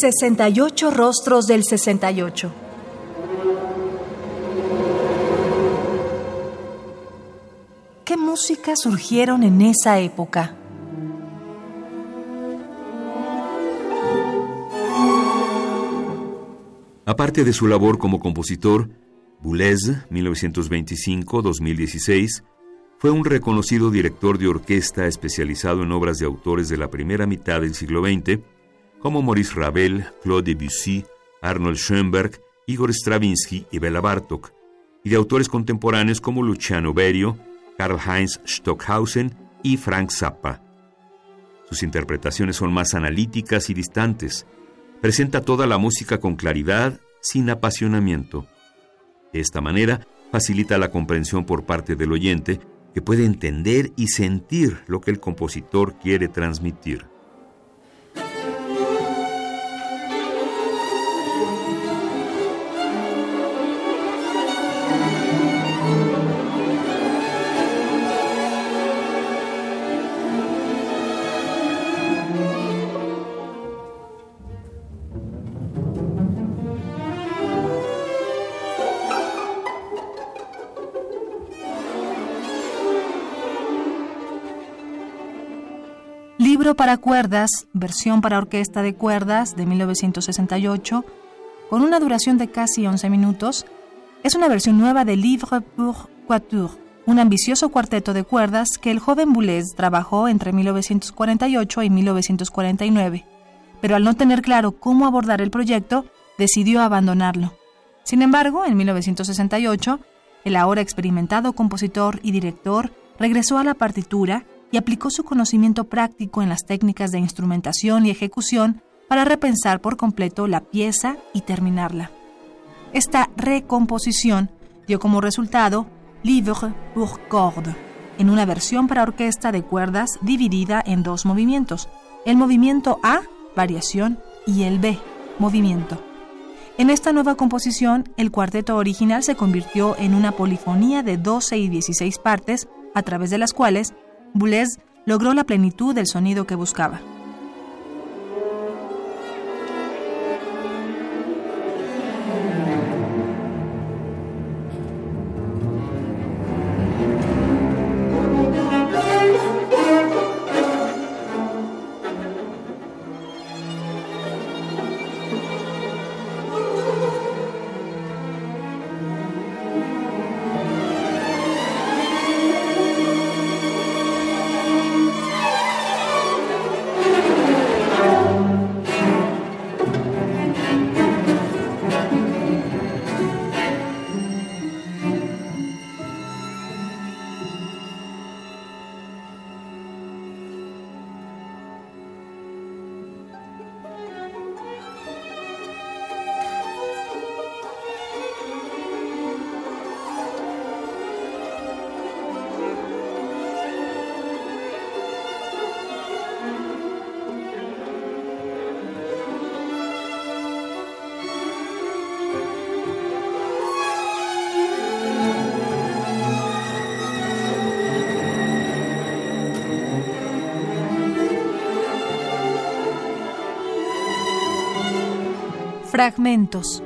68 rostros del 68. ¿Qué música surgieron en esa época? Aparte de su labor como compositor, Boulez, 1925-2016, fue un reconocido director de orquesta especializado en obras de autores de la primera mitad del siglo XX, como Maurice Ravel, Claude Debussy, Arnold Schoenberg, Igor Stravinsky y Bela Bartok, y de autores contemporáneos como Luciano Berio, Karl-Heinz Stockhausen y Frank Zappa. Sus interpretaciones son más analíticas y distantes, presenta toda la música con claridad, sin apasionamiento. De esta manera, facilita la comprensión por parte del oyente, que puede entender y sentir lo que el compositor quiere transmitir. Libro para cuerdas, versión para orquesta de cuerdas de 1968, con una duración de casi 11 minutos, es una versión nueva de Livre pour Quatuor, un ambicioso cuarteto de cuerdas que el joven Boulez trabajó entre 1948 y 1949, pero al no tener claro cómo abordar el proyecto, decidió abandonarlo. Sin embargo, en 1968, el ahora experimentado compositor y director regresó a la partitura y aplicó su conocimiento práctico en las técnicas de instrumentación y ejecución para repensar por completo la pieza y terminarla. Esta recomposición dio como resultado Livre pour cordes, en una versión para orquesta de cuerdas dividida en dos movimientos, el movimiento A, variación, y el B, movimiento. En esta nueva composición, el cuarteto original se convirtió en una polifonía de 12 y 16 partes, a través de las cuales Boulez logró la plenitud del sonido que buscaba. Fragmentos.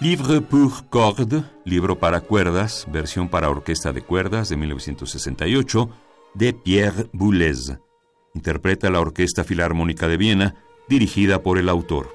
Livre pour cordes, libro para cuerdas, versión para orquesta de cuerdas de 1968, de Pierre Boulez. Interpreta la Orquesta Filarmónica de Viena, dirigida por el autor.